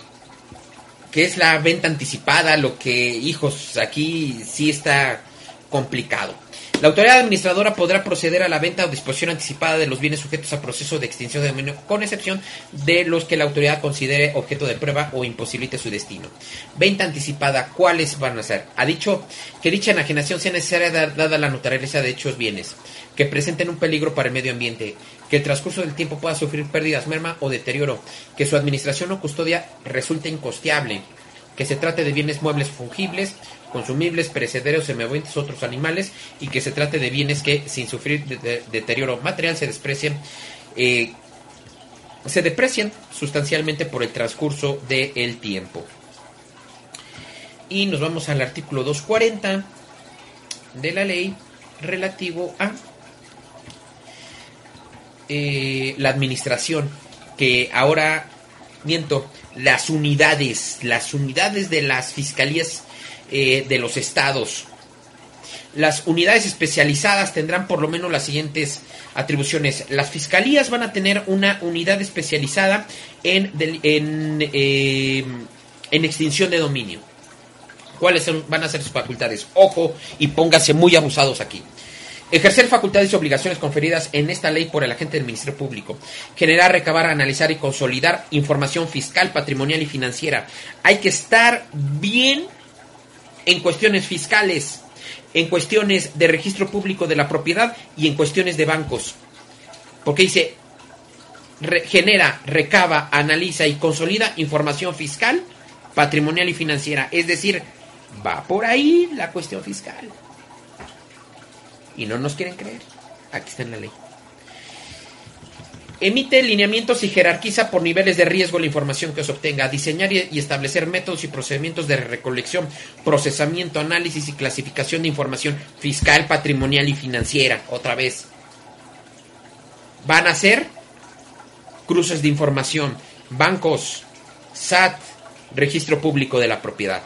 S3: que es la venta anticipada, lo que, hijos, aquí sí está complicado. La autoridad administradora podrá proceder a la venta o disposición anticipada de los bienes sujetos a proceso de extinción de dominio, con excepción de los que la autoridad considere objeto de prueba o imposibilite su destino. Venta anticipada, ¿cuáles van a ser? Ha dicho que dicha enajenación sea necesaria dada la naturaleza de hechos bienes, que presenten un peligro para el medio ambiente, que el transcurso del tiempo pueda sufrir pérdidas, merma o deterioro, que su administración o custodia resulte incosteable, que se trate de bienes muebles fungibles, consumibles, perecederos, semiaventes, otros animales, y que se trate de bienes que, sin sufrir deterioro material, se desprecian, eh, se deprecian sustancialmente por el transcurso del tiempo. Y nos vamos al artículo 240 de la ley relativo a eh, la administración, que ahora, miento, las unidades, las unidades de las fiscalías eh, de los estados. Las unidades especializadas tendrán por lo menos las siguientes atribuciones. Las fiscalías van a tener una unidad especializada en, en, eh, en extinción de dominio. ¿Cuáles van a ser sus facultades? Ojo y pónganse muy abusados aquí. Ejercer facultades y obligaciones conferidas en esta ley por el agente del Ministerio Público. Generar, recabar, analizar y consolidar información fiscal, patrimonial y financiera. Hay que estar bien en cuestiones fiscales, en cuestiones de registro público de la propiedad y en cuestiones de bancos. Porque dice, genera, recaba, analiza y consolida información fiscal, patrimonial y financiera. Es decir, va por ahí la cuestión fiscal. Y no nos quieren creer. Aquí está en la ley. Emite lineamientos y jerarquiza por niveles de riesgo la información que se obtenga. Diseñar y establecer métodos y procedimientos de recolección, procesamiento, análisis y clasificación de información fiscal, patrimonial y financiera. Otra vez. Van a ser cruces de información, bancos, SAT, registro público de la propiedad.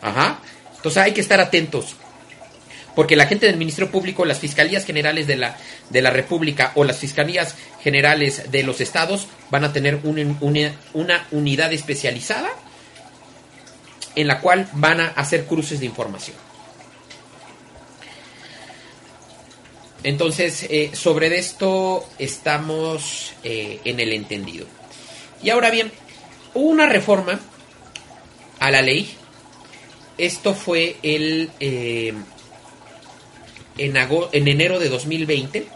S3: Ajá. Entonces hay que estar atentos porque la gente del Ministerio Público, las fiscalías generales de la, de la República o las fiscalías generales de los estados van a tener una, una unidad especializada en la cual van a hacer cruces de información. Entonces, eh, sobre esto estamos eh, en el entendido. Y ahora bien, hubo una reforma a la ley. Esto fue el... Eh, en, en enero de 2020.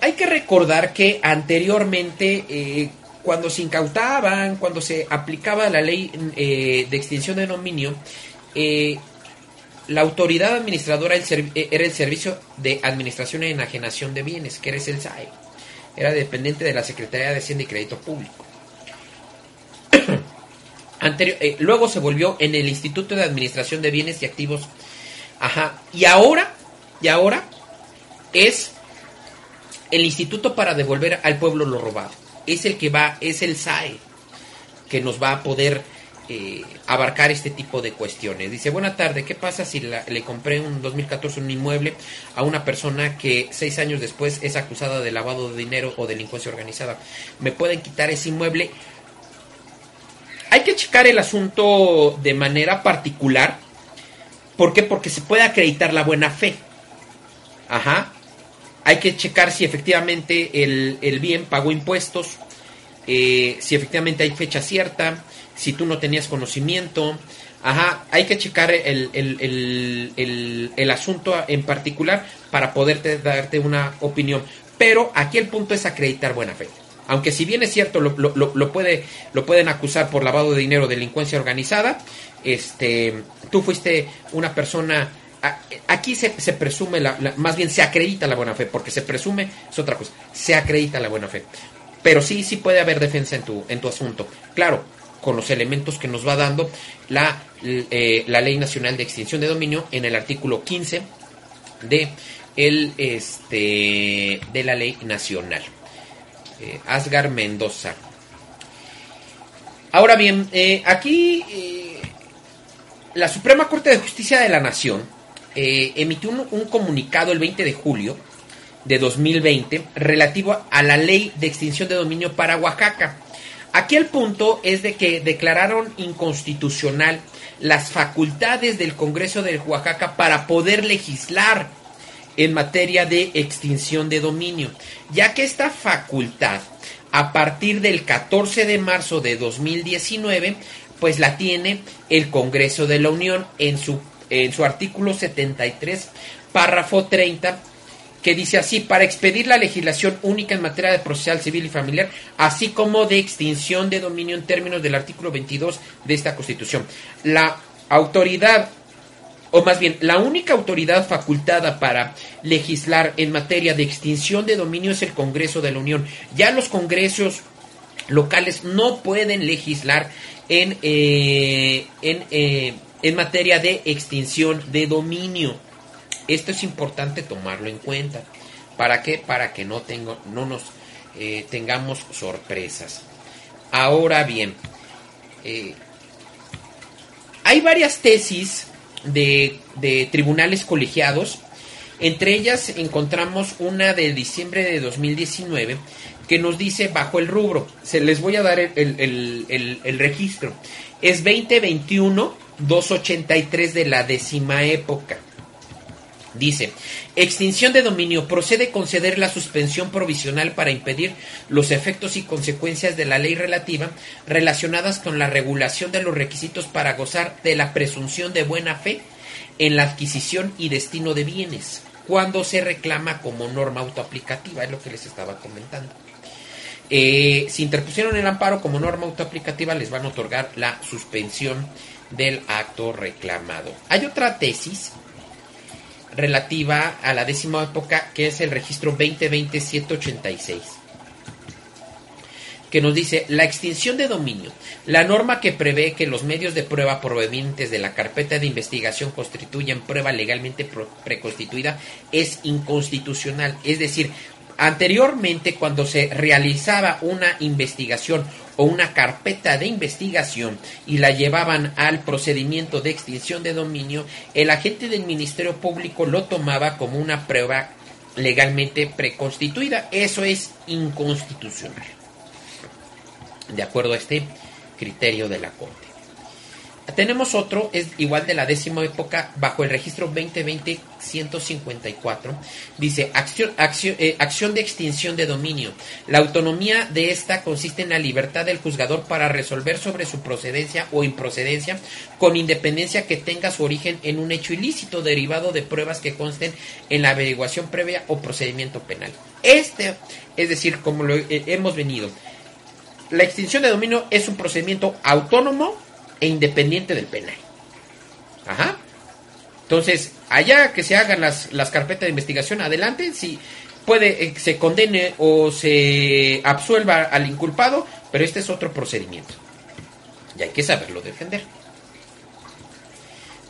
S3: Hay que recordar que anteriormente, eh, cuando se incautaban, cuando se aplicaba la ley eh, de extinción de dominio, eh, la autoridad administradora era el Servicio de Administración y Enajenación de Bienes, que era el SAE. Era dependiente de la Secretaría de Hacienda y Crédito Público. Anterior, luego se volvió en el Instituto de Administración de Bienes y Activos. Ajá. Y ahora, y ahora es el Instituto para devolver al pueblo lo robado. Es el que va, es el SAE que nos va a poder eh, abarcar este tipo de cuestiones. Dice, buena tarde, ¿qué pasa si le compré en 2014 un inmueble a una persona que seis años después es acusada de lavado de dinero o delincuencia organizada? ¿Me pueden quitar ese inmueble? Hay que checar el asunto de manera particular. ¿Por qué? Porque se puede acreditar la buena fe. Ajá hay que checar si efectivamente el, bien pagó impuestos, eh, si efectivamente hay fecha cierta, si tú no tenías conocimiento. Ajá, hay que checar el, el, asunto en particular para poderte darte una opinión. Pero aquí el punto es acreditar buena fe. Aunque si bien es cierto, lo, lo, puede, lo pueden acusar por lavado de dinero, delincuencia organizada, este, tú fuiste una persona aquí se, presume, la, más bien se acredita la buena fe, porque se presume es otra cosa, se acredita la buena fe. Pero sí, sí puede haber defensa en tu, en tu asunto. Claro, con los elementos que nos va dando la, eh, la Ley Nacional de Extinción de Dominio en el artículo 15 de, el, este, de la Ley Nacional. Eh, Asgar Mendoza. Ahora bien, eh, aquí la Suprema Corte de Justicia de la Nación eh, emitió un, comunicado el 20 de julio de 2020 relativo a la ley de extinción de dominio para Oaxaca. Aquí el punto es de que declararon inconstitucional las facultades del Congreso de Oaxaca para poder legislar en materia de extinción de dominio, ya que esta facultad a partir del 14 de marzo de 2019 pues la tiene el Congreso de la Unión en su en su artículo 73, párrafo 30, que dice así, para expedir la legislación única en materia de procesal civil y familiar, así como de extinción de dominio en términos del artículo 22 de esta Constitución. La autoridad, o más bien, la única autoridad facultada para legislar en materia de extinción de dominio es el Congreso de la Unión. Ya los congresos locales no pueden legislar en, eh, en eh, en materia de extinción de dominio. Esto es importante tomarlo en cuenta. ¿Para qué? Para que no, tengo, no nos eh, tengamos sorpresas. Ahora bien, eh, hay varias tesis de, tribunales colegiados. Entre ellas encontramos una de diciembre de 2019 que nos dice bajo el rubro. Se les voy a dar el registro. Es 2021 283 de la décima época. Dice, extinción de dominio procede conceder la suspensión provisional para impedir los efectos y consecuencias de la ley relativa relacionadas con la regulación de los requisitos para gozar de la presunción de buena fe en la adquisición y destino de bienes, cuando se reclama como norma autoaplicativa, es lo que les estaba comentando. Eh, si interpusieron el amparo como norma autoaplicativa, les van a otorgar la suspensión del acto reclamado. Hay otra tesis relativa a la décima época que es el registro 2020-786 que nos dice la extinción de dominio. La norma que prevé que los medios de prueba provenientes de la carpeta de investigación constituyen prueba legalmente preconstituida es inconstitucional. Es decir, Anteriormente, cuando se realizaba una investigación o una carpeta de investigación y la llevaban al procedimiento de extinción de dominio, el agente del Ministerio Público lo tomaba como una prueba legalmente preconstituida. Eso es inconstitucional. De acuerdo a este criterio de la Corte. Tenemos otro, es igual de la décima época, bajo el registro 2020-154. Dice, acción, acción, eh, acción de extinción de dominio. La autonomía de esta consiste en la libertad del juzgador para resolver sobre su procedencia o improcedencia, con independencia que tenga su origen en un hecho ilícito derivado de pruebas que consten en la averiguación previa o procedimiento penal. Este, es decir, como lo eh, hemos venido, la extinción de dominio es un procedimiento autónomo e independiente del penal. Ajá. Entonces, allá que se hagan las, las carpetas de investigación, adelante, si puede eh, se condene o se absuelva al inculpado, pero este es otro procedimiento. Y hay que saberlo defender.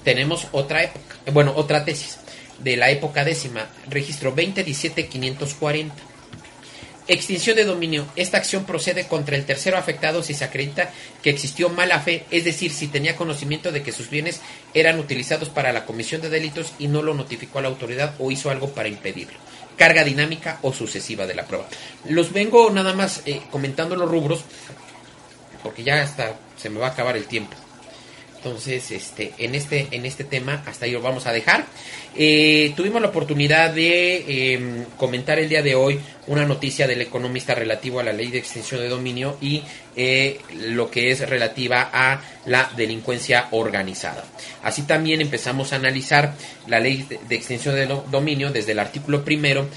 S3: Tenemos otra época, bueno, otra tesis de la época décima, registro 2017-540. Extinción de dominio. Esta acción procede contra el tercero afectado si se acredita que existió mala fe, es decir, si tenía conocimiento de que sus bienes eran utilizados para la comisión de delitos y no lo notificó a la autoridad o hizo algo para impedirlo. Carga dinámica o sucesiva de la prueba. Los vengo nada más eh, comentando los rubros porque ya hasta se me va a acabar el tiempo. Entonces, este, en este, en este tema, hasta ahí lo vamos a dejar. Eh, tuvimos la oportunidad de em, comentar el día de hoy una noticia del economista relativo a la ley de extinción de dominio y eh, lo que es relativa a la delincuencia organizada. Así también empezamos a analizar la ley de, extinción de dominio desde el artículo primero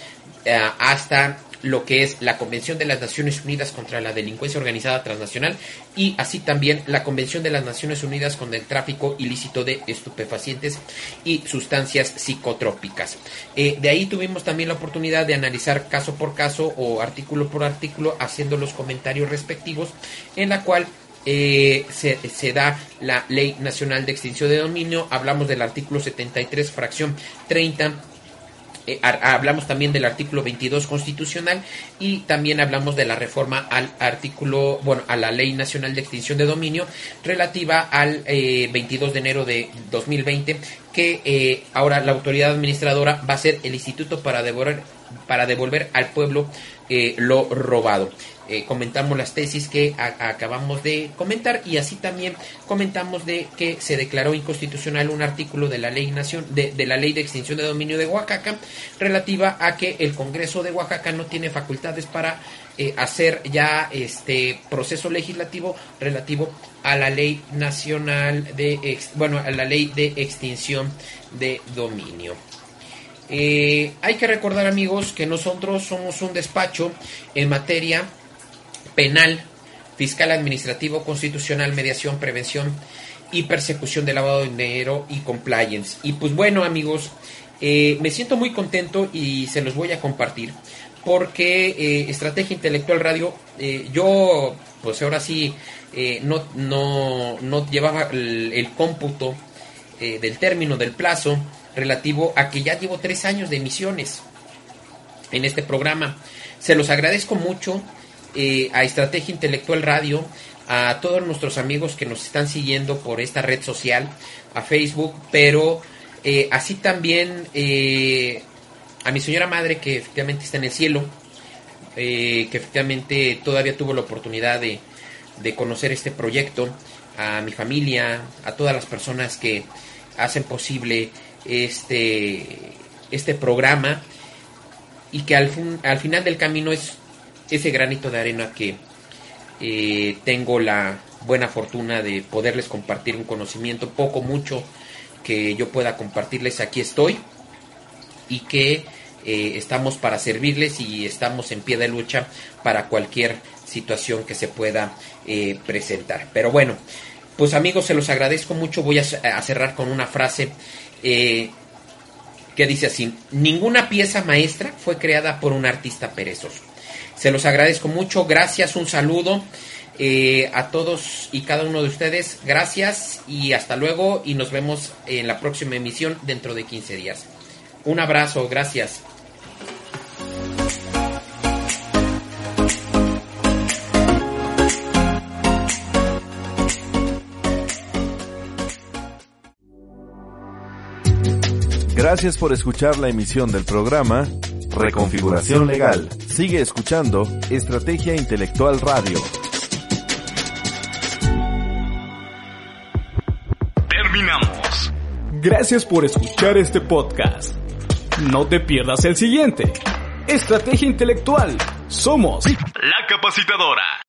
S3: eh, hasta lo que es la Convención de las Naciones Unidas contra la Delincuencia Organizada Transnacional y así también la Convención de las Naciones Unidas contra el tráfico ilícito de estupefacientes y sustancias psicotrópicas. Eh, de ahí tuvimos también la oportunidad de analizar caso por caso o artículo por artículo haciendo los comentarios respectivos en la cual eh, se, se, da la Ley Nacional de Extinción de Dominio, hablamos del artículo 73, fracción 30 eh, hablamos también del artículo 22 constitucional y también hablamos de la reforma al artículo, bueno, a la Ley Nacional de Extinción de Dominio relativa al 22 eh, de enero de 2020 que eh, ahora la autoridad administradora va a ser el instituto para devolver, para devolver al pueblo lo robado. Eh, comentamos las tesis que acabamos de comentar y así también comentamos de que se declaró inconstitucional un artículo de la ley nación de, la ley de extinción de dominio de Oaxaca relativa a que el Congreso de Oaxaca no tiene facultades para eh, hacer ya este proceso legislativo relativo a la ley nacional de bueno a la ley de extinción de dominio. Eh, hay que recordar amigos que nosotros somos un despacho en materia penal, fiscal administrativo, constitucional, mediación, prevención y persecución de lavado de dinero y compliance. Y pues bueno amigos, eh, me siento muy contento y se los voy a compartir porque eh, Estrategia Intelectual Radio, eh, yo pues ahora sí no, no, no, llevaba el, cómputo del término del plazo relativo a que ya llevo tres años de emisiones en este programa. Se los agradezco mucho. Eh, a Estrategia Intelectual Radio, a todos nuestros amigos que nos están siguiendo por esta red social, a Facebook, pero eh, así también eh, a mi señora madre que efectivamente está en el cielo, que efectivamente todavía tuvo la oportunidad de, de conocer este proyecto, a mi familia, a todas las personas que hacen posible este, este programa y que al, al final del camino es ese granito de arena que eh, tengo la buena fortuna de poderles compartir un conocimiento, poco, mucho, que yo pueda compartirles, aquí estoy y que eh, estamos para servirles y estamos en pie de lucha para cualquier situación que se pueda eh, presentar. Pero bueno, pues amigos, se los agradezco mucho. Voy a, cerrar con una frase que dice así, ninguna pieza maestra fue creada por un artista perezoso. Se los agradezco mucho. Gracias, un saludo eh, a todos y cada uno de ustedes. Gracias y hasta luego y nos vemos en la próxima emisión dentro de 15 días. Un abrazo, gracias.
S2: Gracias por escuchar la emisión del programa Reconfiguración Legal. Sigue escuchando Estrategia Intelectual Radio.
S1: Gracias por escuchar este podcast. No te pierdas el siguiente. Estrategia Intelectual. Somos la capacitadora.